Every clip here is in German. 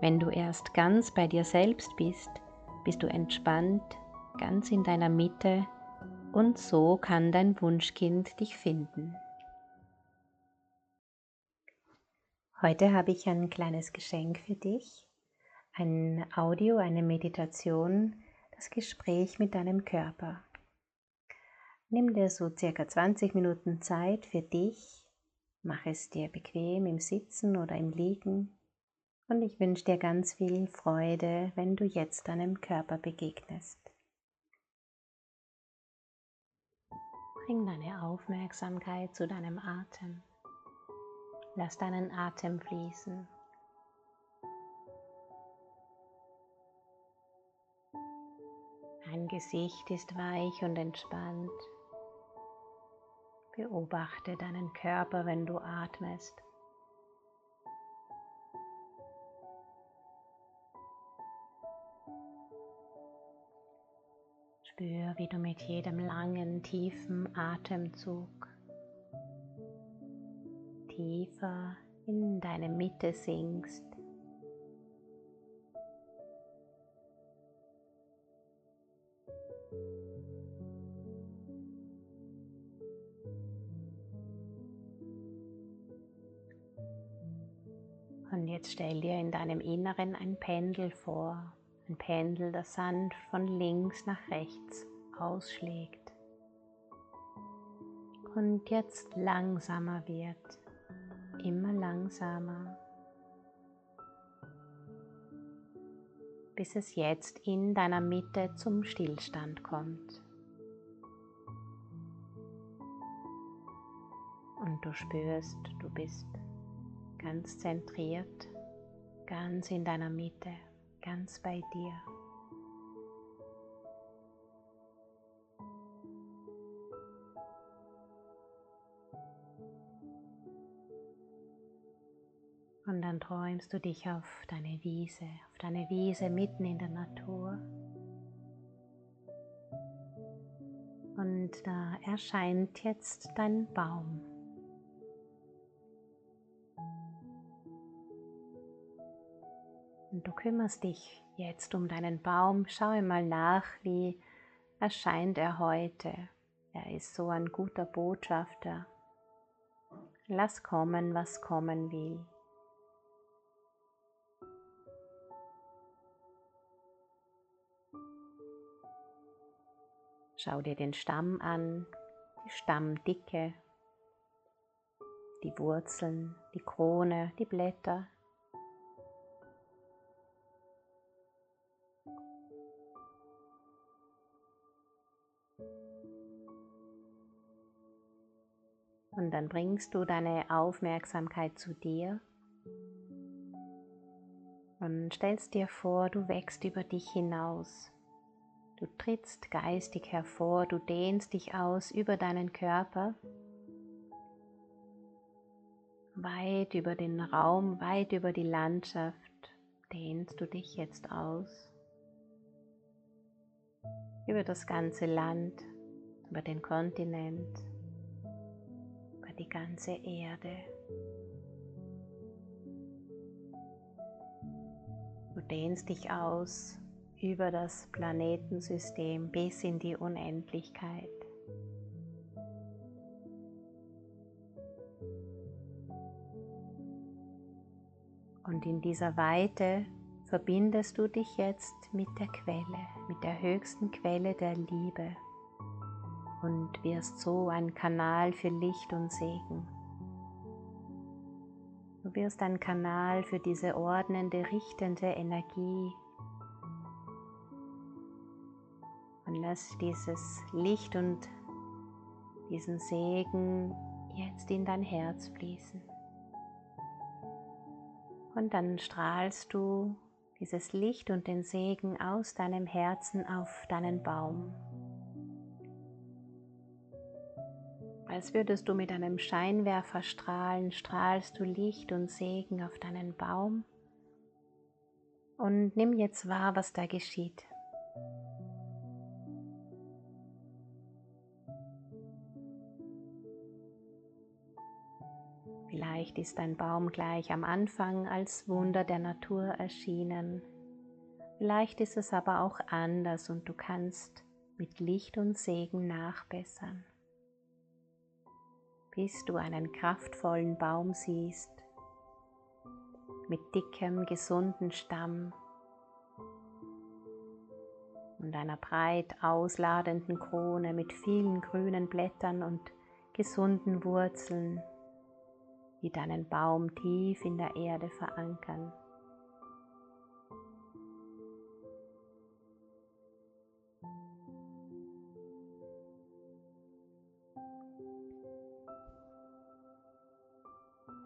Wenn du erst ganz bei dir selbst bist, bist du entspannt, ganz in deiner Mitte und so kann dein Wunschkind dich finden. Heute habe ich ein kleines Geschenk für dich, ein Audio, eine Meditation, das Gespräch mit deinem Körper. Nimm dir so circa 20 Minuten Zeit für dich, mach es dir bequem im Sitzen oder im Liegen und ich wünsche dir ganz viel Freude, wenn du jetzt deinem Körper begegnest. Bring deine Aufmerksamkeit zu deinem Atem. Lass deinen Atem fließen. Dein Gesicht ist weich und entspannt. Beobachte deinen Körper, wenn du atmest. Spür, wie du mit jedem langen, tiefen Atemzug tiefer in deine Mitte sinkst. Und jetzt stell dir in deinem Inneren ein Pendel vor, ein Pendel, das sanft von links nach rechts ausschlägt und jetzt langsamer wird, immer langsamer, bis es jetzt in deiner Mitte zum Stillstand kommt. Und du spürst, du bist ganz zentriert, ganz in deiner Mitte ganz bei dir. Und dann träumst du dich auf deine Wiese, auf deine Wiese mitten in der Natur. Und da erscheint jetzt dein Baum. Du kümmerst dich jetzt um deinen Baum. Schau mal nach, wie erscheint er heute. Er ist so ein guter Botschafter. Lass kommen, was kommen will. Schau dir den Stamm an, die Stammdicke, die Wurzeln, die Krone, die Blätter. Und dann bringst du deine Aufmerksamkeit zu dir und stellst dir vor, du wächst über dich hinaus. Du trittst geistig hervor, du dehnst dich aus über deinen Körper, weit über den Raum, weit über die Landschaft dehnst du dich jetzt aus, über das ganze Land, über den Kontinent, die ganze Erde. Du dehnst dich aus über das Planetensystem bis in die Unendlichkeit. Und in dieser Weite verbindest du dich jetzt mit der Quelle, mit der höchsten Quelle der Liebe und wirst so ein Kanal für Licht und Segen. Du wirst ein Kanal für diese ordnende, richtende Energie. Und lass dieses Licht und diesen Segen jetzt in dein Herz fließen. Und dann strahlst du dieses Licht und den Segen aus deinem Herzen auf deinen Baum. Als würdest du mit einem Scheinwerfer strahlen, strahlst du Licht und Segen auf deinen Baum. Und nimm jetzt wahr, was da geschieht. Vielleicht ist dein Baum gleich am Anfang als Wunder der Natur erschienen. Vielleicht ist es aber auch anders und du kannst mit Licht und Segen nachbessern. Bis du einen kraftvollen Baum siehst, mit dickem, gesunden Stamm und einer breit ausladenden Krone mit vielen grünen Blättern und gesunden Wurzeln die deinen Baum tief in der Erde verankern.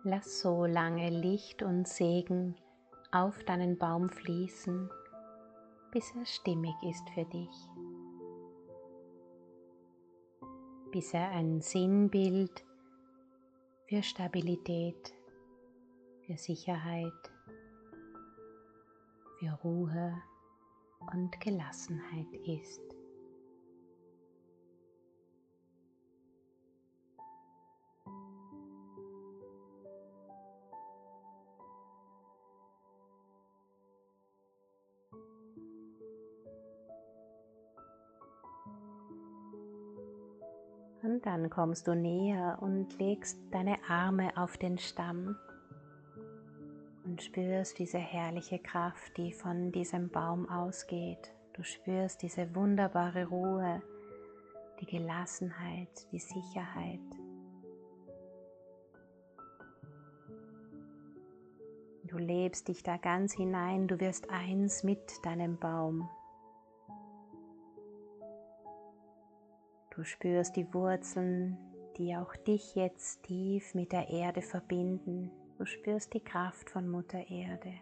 Lass so lange Licht und Segen auf deinen Baum fließen, bis er stimmig ist für dich, bis er ein Sinnbild für Stabilität, für Sicherheit, für Ruhe und Gelassenheit ist. Und dann kommst du näher und legst deine Arme auf den Stamm und spürst diese herrliche Kraft, die von diesem Baum ausgeht. Du spürst diese wunderbare Ruhe, die Gelassenheit, die Sicherheit. Du lebst dich da ganz hinein, du wirst eins mit deinem Baum. Du spürst die Wurzeln, die auch dich jetzt tief mit der Erde verbinden. Du spürst die Kraft von Mutter Erde.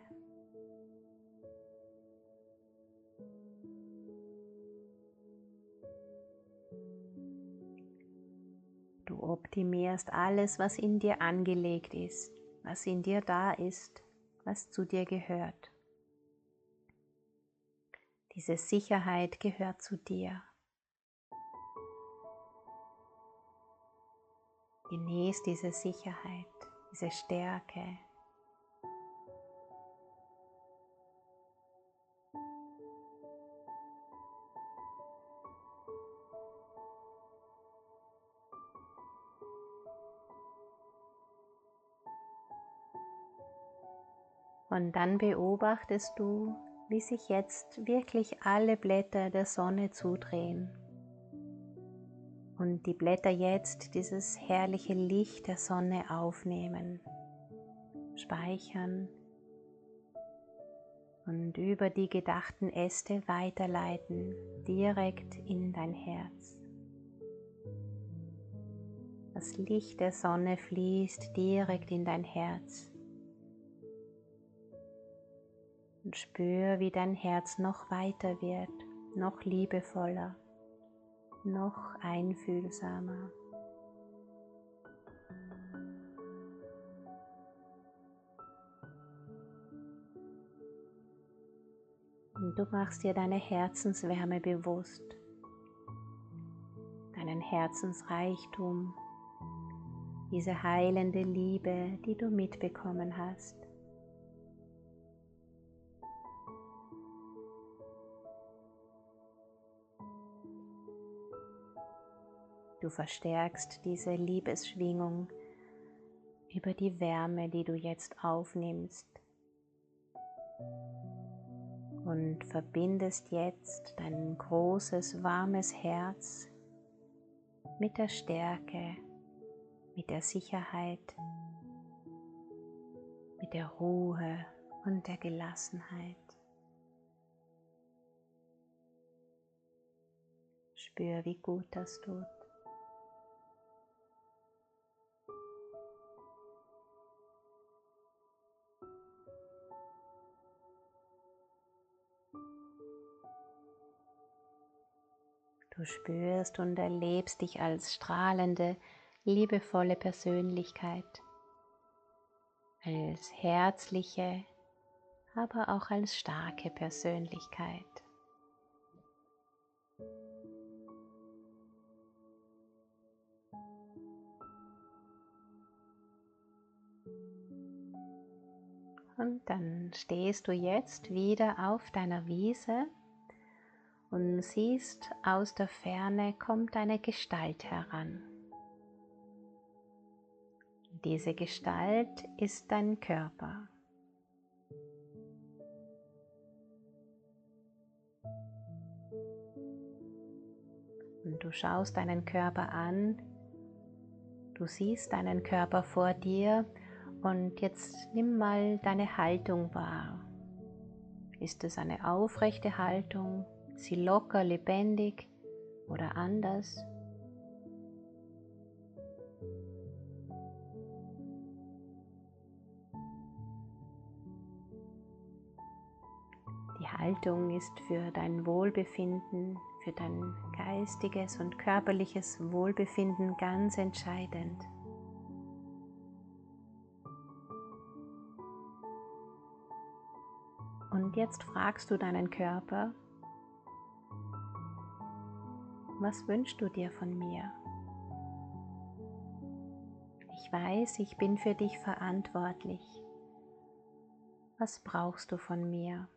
Du optimierst alles, was in dir angelegt ist, was in dir da ist, was zu dir gehört. Diese Sicherheit gehört zu dir. Genieß diese Sicherheit, diese Stärke. Und dann beobachtest du, wie sich jetzt wirklich alle Blätter der Sonne zudrehen und die Blätter jetzt dieses herrliche Licht der Sonne aufnehmen, speichern und über die gedachten Äste weiterleiten, direkt in dein Herz. Das Licht der Sonne fließt direkt in dein Herz. Und spür, wie dein Herz noch weiter wird, noch liebevoller noch einfühlsamer. Und du machst dir deine Herzenswärme bewusst, deinen Herzensreichtum, diese heilende Liebe, die du mitbekommen hast. Du verstärkst diese Liebesschwingung über die Wärme, die du jetzt aufnimmst und verbindest jetzt dein großes, warmes Herz mit der Stärke, mit der Sicherheit, mit der Ruhe und der Gelassenheit. Spür, wie gut das tut. Du spürst und erlebst dich als strahlende, liebevolle Persönlichkeit, als herzliche, aber auch als starke Persönlichkeit. Und dann stehst du jetzt wieder auf deiner Wiese und siehst aus der Ferne kommt eine Gestalt heran. Diese Gestalt ist dein Körper. Und du schaust deinen Körper an, du siehst deinen Körper vor dir und jetzt nimm mal deine Haltung wahr. Ist es eine aufrechte Haltung? Sie locker, lebendig oder anders? Die Haltung ist für dein Wohlbefinden, für dein geistiges und körperliches Wohlbefinden ganz entscheidend. Und jetzt fragst du deinen Körper, was wünschst du dir von mir? Ich weiß, ich bin für dich verantwortlich. Was brauchst du von mir?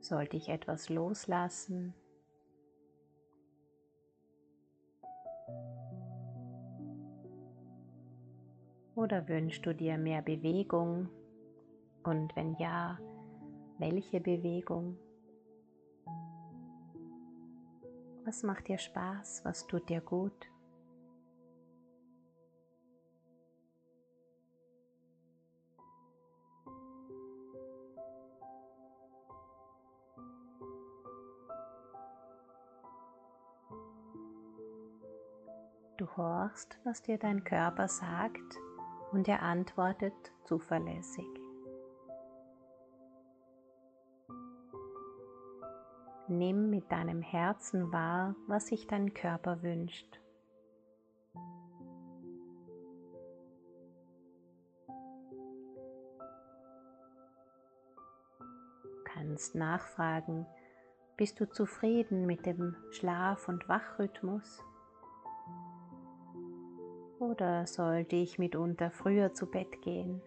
Sollte ich etwas loslassen? Oder wünschst du dir mehr Bewegung? Und wenn ja, welche Bewegung? Was macht dir Spaß? Was tut dir gut? Du horchst, was dir dein Körper sagt und er antwortet zuverlässig. Nimm mit deinem Herzen wahr, was sich dein Körper wünscht. Du kannst nachfragen, bist du zufrieden mit dem Schlaf- und Wachrhythmus? Oder sollte ich mitunter früher zu Bett gehen?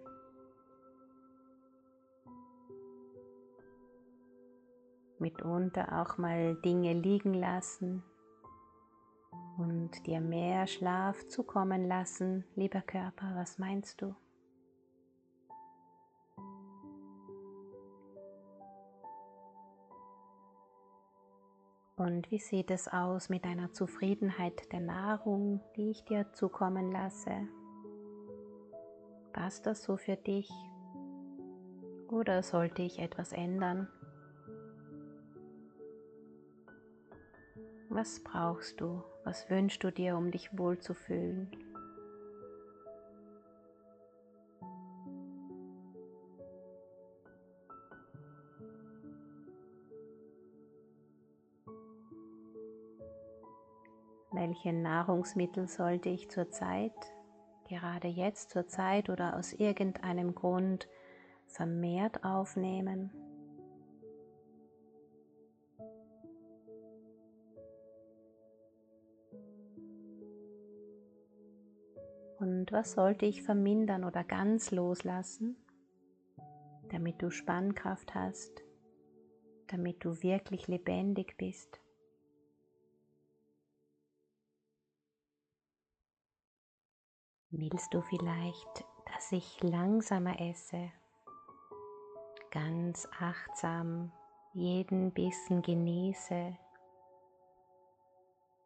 Mitunter auch mal Dinge liegen lassen und dir mehr Schlaf zukommen lassen, lieber Körper, was meinst du? Und wie sieht es aus mit deiner Zufriedenheit der Nahrung, die ich dir zukommen lasse? Passt das so für dich? Oder sollte ich etwas ändern? Was brauchst du? Was wünschst du dir, um dich wohlzufühlen? Welche Nahrungsmittel sollte ich zurzeit, gerade jetzt zur Zeit oder aus irgendeinem Grund vermehrt aufnehmen. Und was sollte ich vermindern oder ganz loslassen, damit du Spannkraft hast, damit du wirklich lebendig bist? Willst du vielleicht, dass ich langsamer esse, ganz achtsam jeden Bissen genieße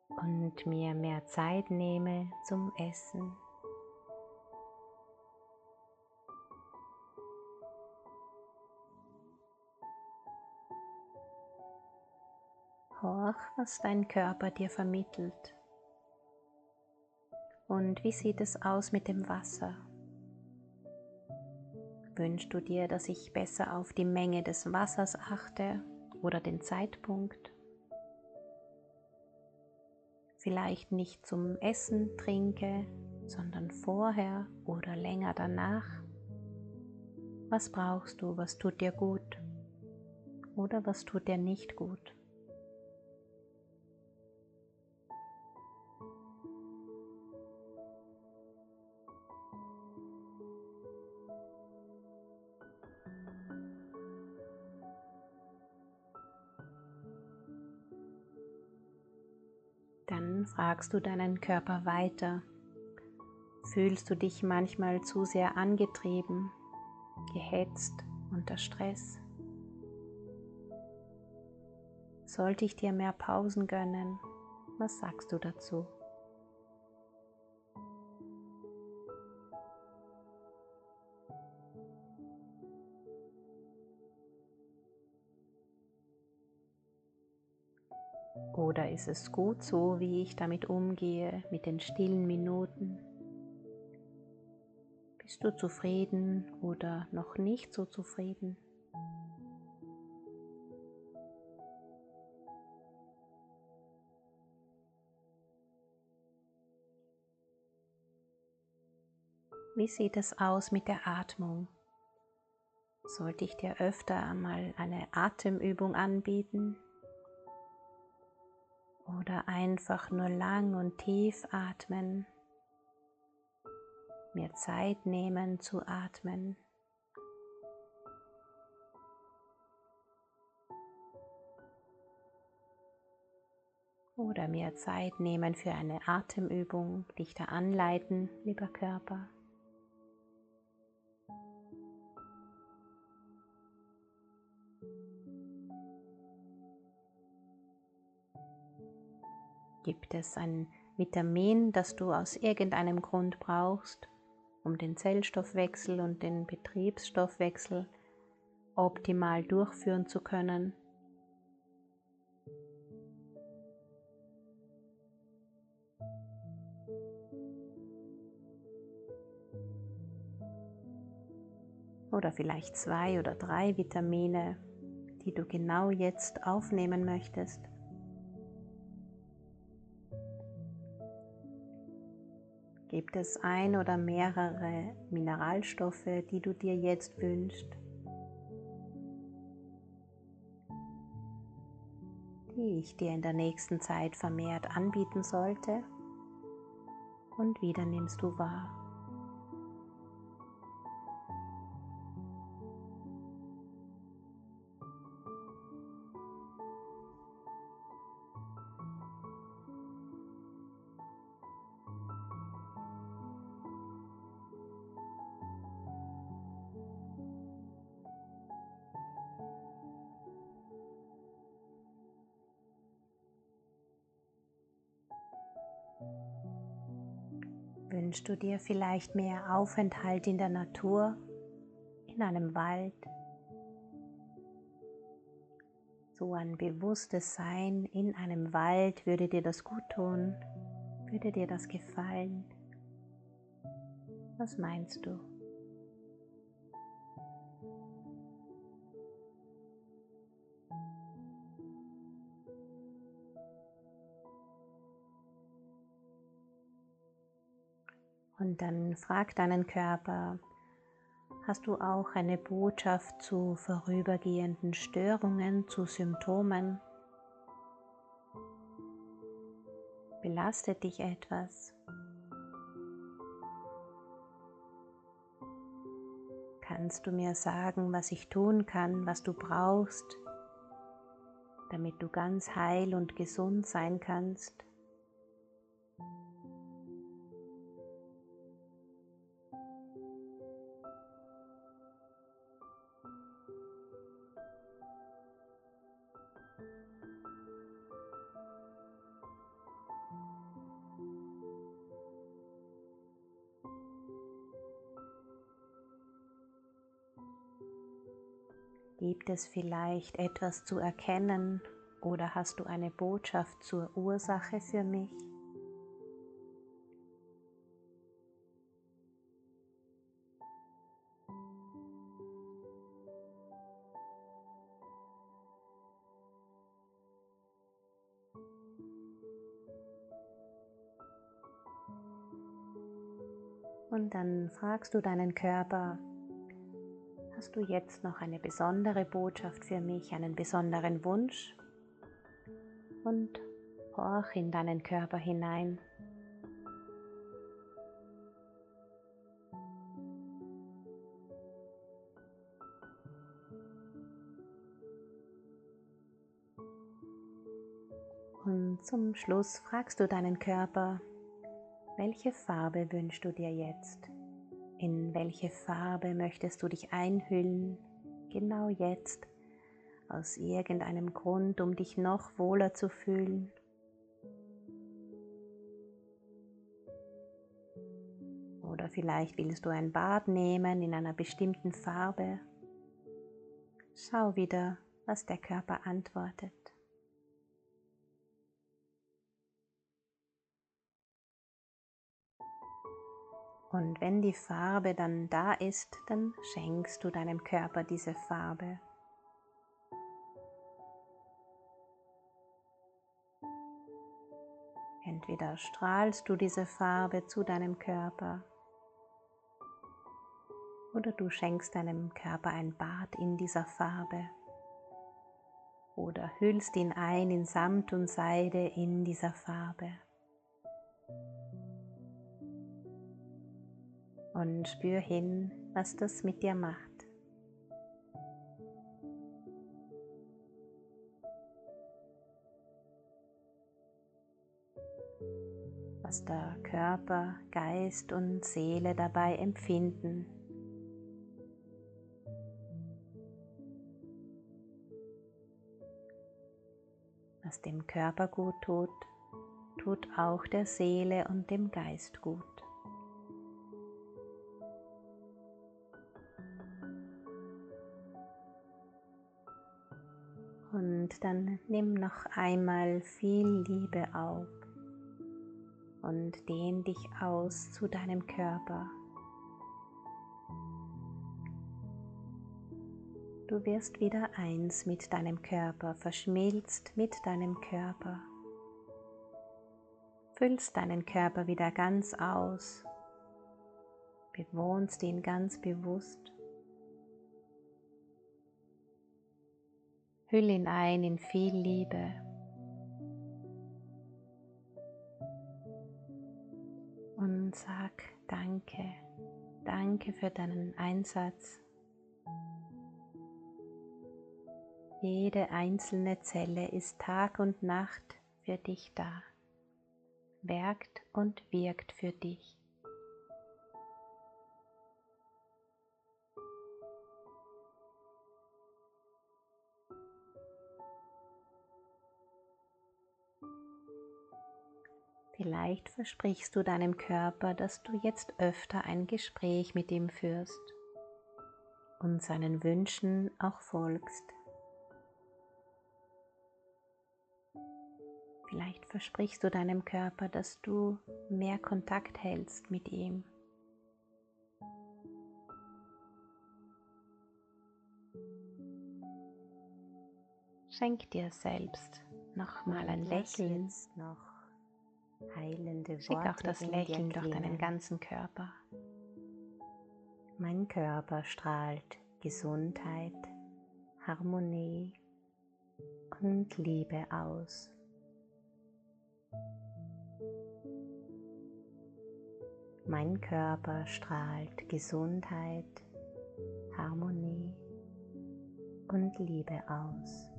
und mir mehr Zeit nehme zum Essen? Horch, was dein Körper dir vermittelt. Und wie sieht es aus mit dem Wasser? Wünschst du dir, dass ich besser auf die Menge des Wassers achte oder den Zeitpunkt? Vielleicht nicht zum Essen trinke, sondern vorher oder länger danach? Was brauchst du? Was tut dir gut? Oder was tut dir nicht gut? Dann fragst du deinen Körper weiter. Fühlst du dich manchmal zu sehr angetrieben, gehetzt, unter Stress? Sollte ich dir mehr Pausen gönnen? Was sagst du dazu? Oder ist es gut so, wie ich damit umgehe, mit den stillen Minuten? Bist du zufrieden oder noch nicht so zufrieden? Wie sieht es aus mit der Atmung? Sollte ich dir öfter einmal eine Atemübung anbieten? Oder einfach nur lang und tief atmen? Mir Zeit nehmen zu atmen. Oder mir Zeit nehmen für eine Atemübung, dich da anleiten, lieber Körper. Gibt es ein Vitamin, das du aus irgendeinem Grund brauchst, um den Zellstoffwechsel und den Betriebsstoffwechsel optimal durchführen zu können? Oder vielleicht zwei oder drei Vitamine, die du genau jetzt aufnehmen möchtest. Gibt es ein oder mehrere Mineralstoffe, die du dir jetzt wünschst, die ich dir in der nächsten Zeit vermehrt anbieten sollte? Und wieder nimmst du wahr. Wünschst du dir vielleicht mehr Aufenthalt in der Natur, in einem Wald? So ein bewusstes Sein in einem Wald würde dir das gut tun, würde dir das gefallen? Was meinst du? Und dann frag deinen Körper, hast du auch eine Botschaft zu vorübergehenden Störungen, zu Symptomen? Belastet dich etwas? Kannst du mir sagen, was ich tun kann, was du brauchst, damit du ganz heil und gesund sein kannst? Gibt es vielleicht etwas zu erkennen oder hast du eine Botschaft zur Ursache für mich? Und dann fragst du deinen Körper, hast du jetzt noch eine besondere Botschaft für mich, einen besonderen Wunsch? Und horch in deinen Körper hinein. Und zum Schluss fragst du deinen Körper, welche Farbe wünschst du dir jetzt? In welche Farbe möchtest du dich einhüllen, genau jetzt, aus irgendeinem Grund, um dich noch wohler zu fühlen? Oder vielleicht willst du ein Bad nehmen in einer bestimmten Farbe. Schau wieder, was der Körper antwortet. Und wenn die Farbe dann da ist, dann schenkst du deinem Körper diese Farbe. Entweder strahlst du diese Farbe zu deinem Körper oder du schenkst deinem Körper ein Bad in dieser Farbe oder hüllst ihn ein in Samt und Seide in dieser Farbe. Und spür hin, was das mit dir macht. Was der Körper, Geist und Seele dabei empfinden. Was dem Körper gut tut, tut auch der Seele und dem Geist gut. Und dann nimm noch einmal viel Liebe auf und dehn dich aus zu deinem Körper. Du wirst wieder eins mit deinem Körper, verschmilzt mit deinem Körper. Füllst deinen Körper wieder ganz aus, bewohnst ihn ganz bewusst Hüll ihn ein in viel Liebe. Und sag Danke, danke für deinen Einsatz. Jede einzelne Zelle ist Tag und Nacht für dich da, werkt und wirkt für dich. Vielleicht versprichst du deinem Körper, dass du jetzt öfter ein Gespräch mit ihm führst und seinen Wünschen auch folgst. Vielleicht versprichst du deinem Körper, dass du mehr Kontakt hältst mit ihm. Schenk dir selbst nochmal ein Lächeln noch heilende Worte. Schick auch das Lächeln durch deinen ganzen Körper. Mein Körper strahlt Gesundheit, Harmonie und Liebe aus. Mein Körper strahlt Gesundheit, Harmonie und Liebe aus.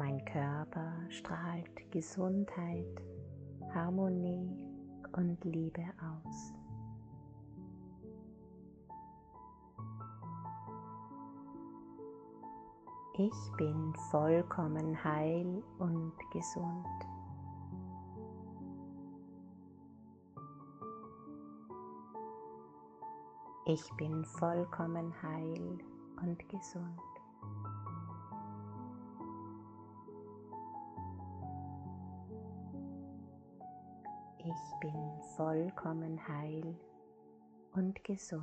Mein Körper strahlt Gesundheit, Harmonie und Liebe aus. Ich bin vollkommen heil und gesund. Ich bin vollkommen heil und gesund. Ich bin vollkommen heil und gesund.